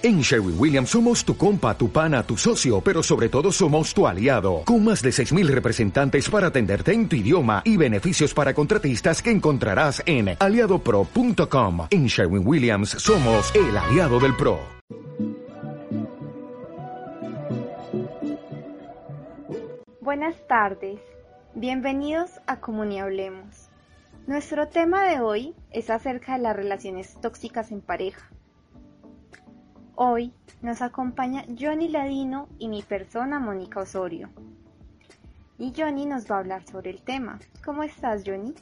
En Sherwin Williams somos tu compa, tu pana, tu socio, pero sobre todo somos tu aliado, con más de 6.000 representantes para atenderte en tu idioma y beneficios para contratistas que encontrarás en aliadopro.com. En Sherwin Williams somos el aliado del PRO. Buenas tardes, bienvenidos a Comunidad Hablemos. Nuestro tema de hoy es acerca de las relaciones tóxicas en pareja. Hoy nos acompaña Johnny Ladino y mi persona Mónica Osorio. Y Johnny nos va a hablar sobre el tema. ¿Cómo estás, Johnny?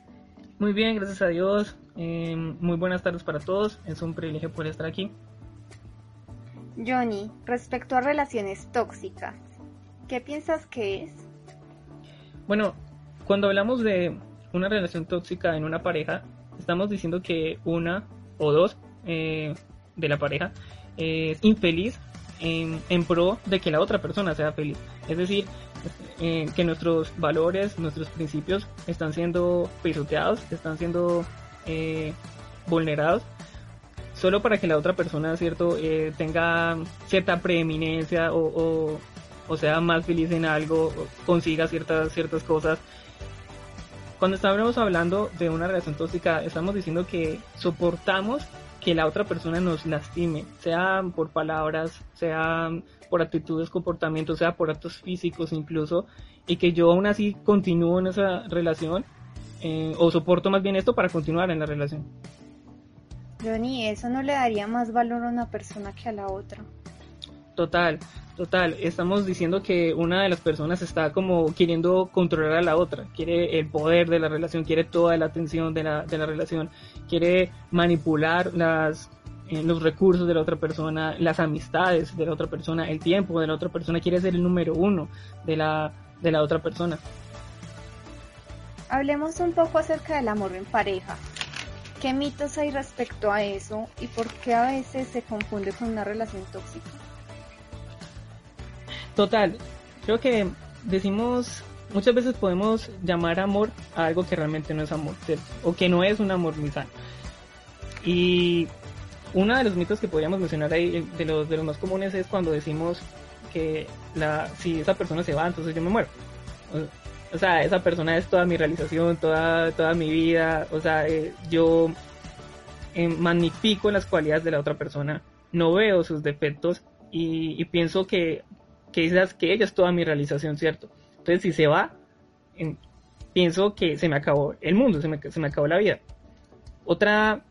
Muy bien, gracias a Dios. Eh, muy buenas tardes para todos. Es un privilegio poder estar aquí. Johnny, respecto a relaciones tóxicas, ¿qué piensas que es? Bueno, cuando hablamos de una relación tóxica en una pareja, estamos diciendo que una o dos eh, de la pareja es infeliz en, pro de que la otra persona sea feliz. Es decir, eh, que nuestros valores, nuestros principios están siendo pisoteados, están siendo eh, vulnerados, solo para que la otra persona, ¿cierto?, eh, tenga cierta preeminencia o, o, sea más feliz en algo, consiga ciertas, ciertas cosas. Cuando estamos hablando de una relación tóxica, estamos diciendo que soportamos que la otra persona nos lastime, sea por palabras, sea por actitudes, comportamientos, sea por actos físicos incluso, y que yo aún así continúo en esa relación, eh, o soporto más bien esto para continuar en la relación. Johnny, ¿eso no le daría más valor a una persona que a la otra? Total, total. Estamos diciendo que una de las personas está como queriendo controlar a la otra, quiere el poder de la relación, quiere toda la atención de la, de la relación, quiere manipular las, eh, los recursos de la otra persona, las amistades de la otra persona, el tiempo de la otra persona, quiere ser el número uno de la, de la otra persona. Hablemos un poco acerca del amor en pareja. ¿Qué mitos hay respecto a eso y por qué a veces se confunde con una relación tóxica? Total, creo que decimos, muchas veces podemos llamar amor a algo que realmente no es amor, o que no es un amor muy sano. Y uno de los mitos que podríamos mencionar ahí, de los, de los más comunes, es cuando decimos que si esa persona se va, entonces yo me muero. O, sea, esa persona es toda mi realización, toda, toda mi vida, o sea, eh, yo eh, magnifico las cualidades de la otra persona, no veo sus defectos y pienso que que que ella es toda mi realización, ¿cierto? Entonces, si se va, pienso que se me acabó el mundo, se me, se me acabó la vida. Otra,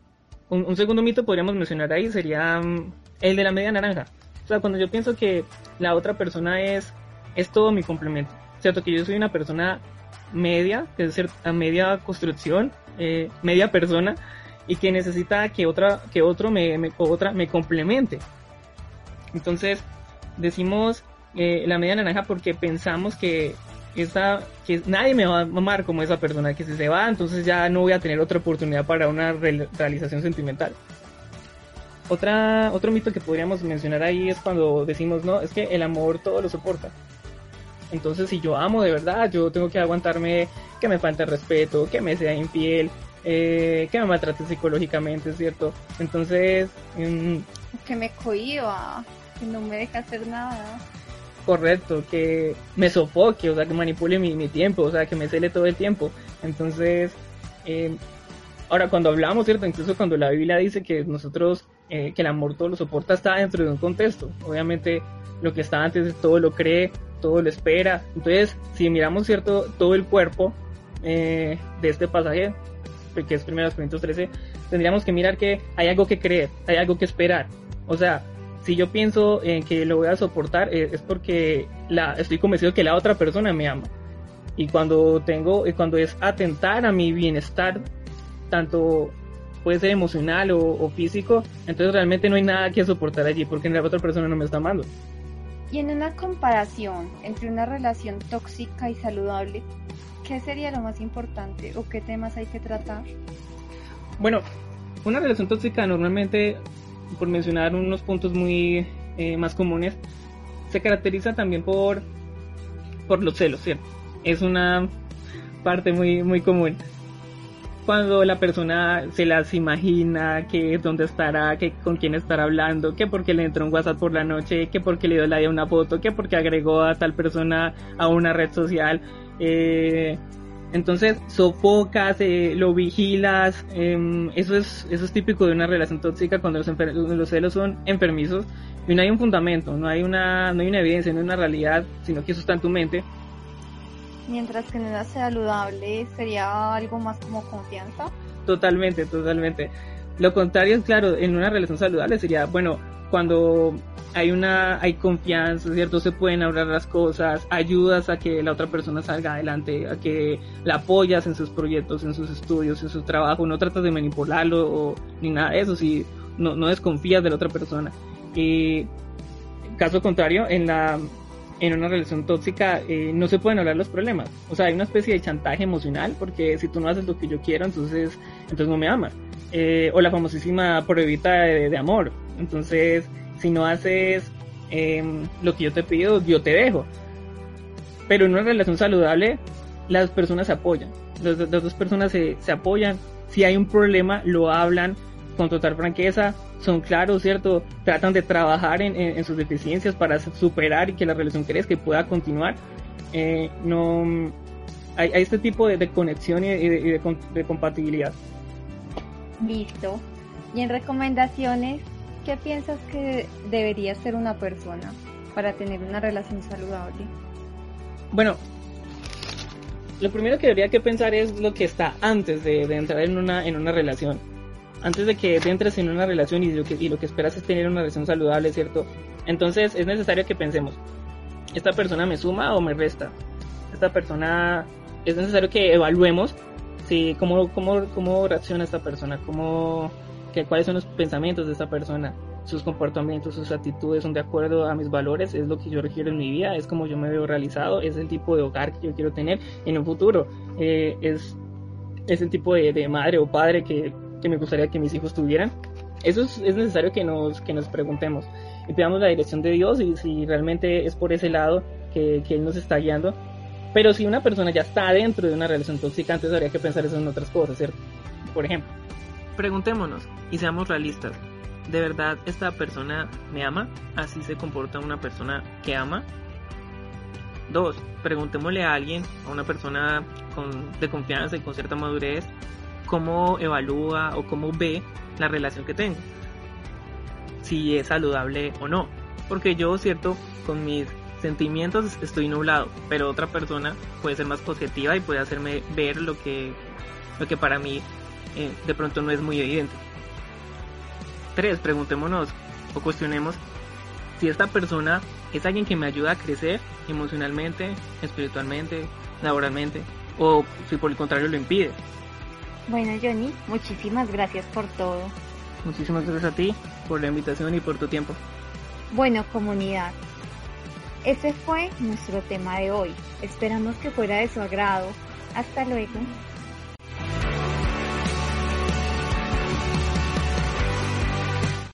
un, segundo mito podríamos mencionar ahí sería mm, el de la media naranja. O sea, cuando yo pienso que la otra persona es, es todo mi complemento, ¿cierto? Que yo soy una persona media, que es decir, a media construcción, eh, media persona, y que necesita que otra, que otro me, me, otra me complemente. Entonces, decimos eh, la media naranja porque pensamos que esa, que nadie me va a amar como esa persona, que si se va, entonces ya no voy a tener otra oportunidad para una realización sentimental. Otra, otro mito que podríamos mencionar ahí es cuando decimos, no, es que el amor todo lo soporta. Entonces, si yo amo de verdad, yo tengo que aguantarme que me falte respeto, que me sea infiel, eh, que me maltrate psicológicamente, ¿cierto? Entonces... Mm, que me cohiba, que no me deja hacer nada correcto, que me sofoque, o sea, que manipule mi, tiempo, o sea, que me cele todo el tiempo. Entonces, eh, ahora cuando hablamos, ¿cierto? Incluso cuando la Biblia dice que nosotros, eh, que el amor todo lo soporta, está dentro de un contexto. Obviamente, lo que está antes todo lo cree, todo lo espera. Entonces, si miramos, ¿cierto? Todo el cuerpo eh, de este pasaje, que es 1 Corintios 13, tendríamos que mirar que hay algo que creer, hay algo que esperar. O sea, si yo pienso en que lo voy a soportar eh, es porque la, estoy convencido que la otra persona me ama. Y cuando tengo, cuando es atentar a mi bienestar, tanto puede ser emocional o, físico, entonces realmente no hay nada que soportar allí porque la otra persona no me está amando. Y en una comparación entre una relación tóxica y saludable, ¿qué sería lo más importante o qué temas hay que tratar? Bueno, una relación tóxica normalmente por mencionar unos puntos muy eh, más comunes, se caracteriza también por, por los celos, ¿cierto? Es una parte muy, muy común. cuando la persona se las imagina, que dónde estará, que con quién estará hablando, que porque le entró un WhatsApp por la noche, que porque le dio like a una foto, que porque agregó a tal persona a una red social. Eh, entonces sofocas, eh, lo vigilas, em, eso es eso es típico de una relación tóxica cuando los, los, celos son enfermizos y no hay un fundamento, no hay una no hay una evidencia, no hay una realidad, sino que eso está en tu mente. Mientras que no sea saludable, sería algo más como confianza. Totalmente, totalmente. Lo contrario, claro, en una relación saludable sería, bueno, cuando hay una hay confianza, ¿cierto? Se pueden hablar las cosas, ayudas a que la otra persona salga adelante, a que la apoyas en sus proyectos, en sus estudios, en su trabajo, no tratas de manipularlo o, ni nada de eso, si no, no desconfías de la otra persona. Y caso contrario, en la en una relación tóxica eh, no se pueden hablar los problemas. O sea, hay una especie de chantaje emocional porque si tú no haces lo que yo quiero, entonces, entonces no me amas. Eh, o la famosísima pruebita de amor. Entonces, si no haces em, lo que yo te pido, yo te dejo. Pero en una relación saludable, las personas se apoyan. Las, dos personas se, se apoyan. Si hay un problema, lo hablan con total franqueza, son claros, ¿cierto? Tratan de trabajar en, en, sus deficiencias para superar y que la relación crezca y pueda continuar. Eh, no hay, hay, este tipo de, de conexión y, de, y de, de compatibilidad. Listo. Y en recomendaciones, ¿qué piensas que debería ser una persona para tener una relación saludable? Bueno, lo primero que debería que pensar es lo que está antes de, de entrar en una, en una relación. Antes de que entres en una relación y lo, que, y lo que esperas es tener una relación saludable, ¿cierto? Entonces es necesario que pensemos, ¿esta persona me suma o me resta? Esta persona, es necesario que evaluemos si, cómo, cómo, cómo reacciona esta persona, cómo, que, cuáles son los pensamientos de esta persona, sus comportamientos, sus actitudes son de acuerdo a mis valores, es lo que yo requiero en mi vida, es como yo me veo realizado, es el tipo de hogar que yo quiero tener en un futuro, eh, es, es el tipo de, de, madre o padre que, que me gustaría que mis hijos tuvieran. Eso es, es, necesario que nos, que nos preguntemos y pidamos la dirección de Dios y si realmente es por ese lado que, que Él nos está guiando. Pero si una persona ya está dentro de una relación tóxica, antes habría que pensar eso en otras cosas, ¿cierto? Por ejemplo, preguntémonos y seamos realistas. ¿De verdad esta persona me ama? ¿Así se comporta una persona que ama? Dos, preguntémosle a alguien, a una persona con, de confianza y con cierta madurez, cómo evalúa o cómo ve la relación que tengo. Si es saludable o no. Porque yo, cierto, con mis sentimientos estoy nublado, pero otra persona puede ser más positiva y puede hacerme ver lo que, lo que para mí eh, de pronto no es muy evidente. Tres, preguntémonos o cuestionemos si esta persona es alguien que me ayuda a crecer emocionalmente, espiritualmente, laboralmente, o si por el contrario lo impide. Bueno, Johnny, muchísimas gracias por todo. Muchísimas gracias a ti por la invitación y por tu tiempo. Bueno, comunidad, ese fue nuestro tema de hoy. Esperamos que fuera de su agrado. Hasta luego.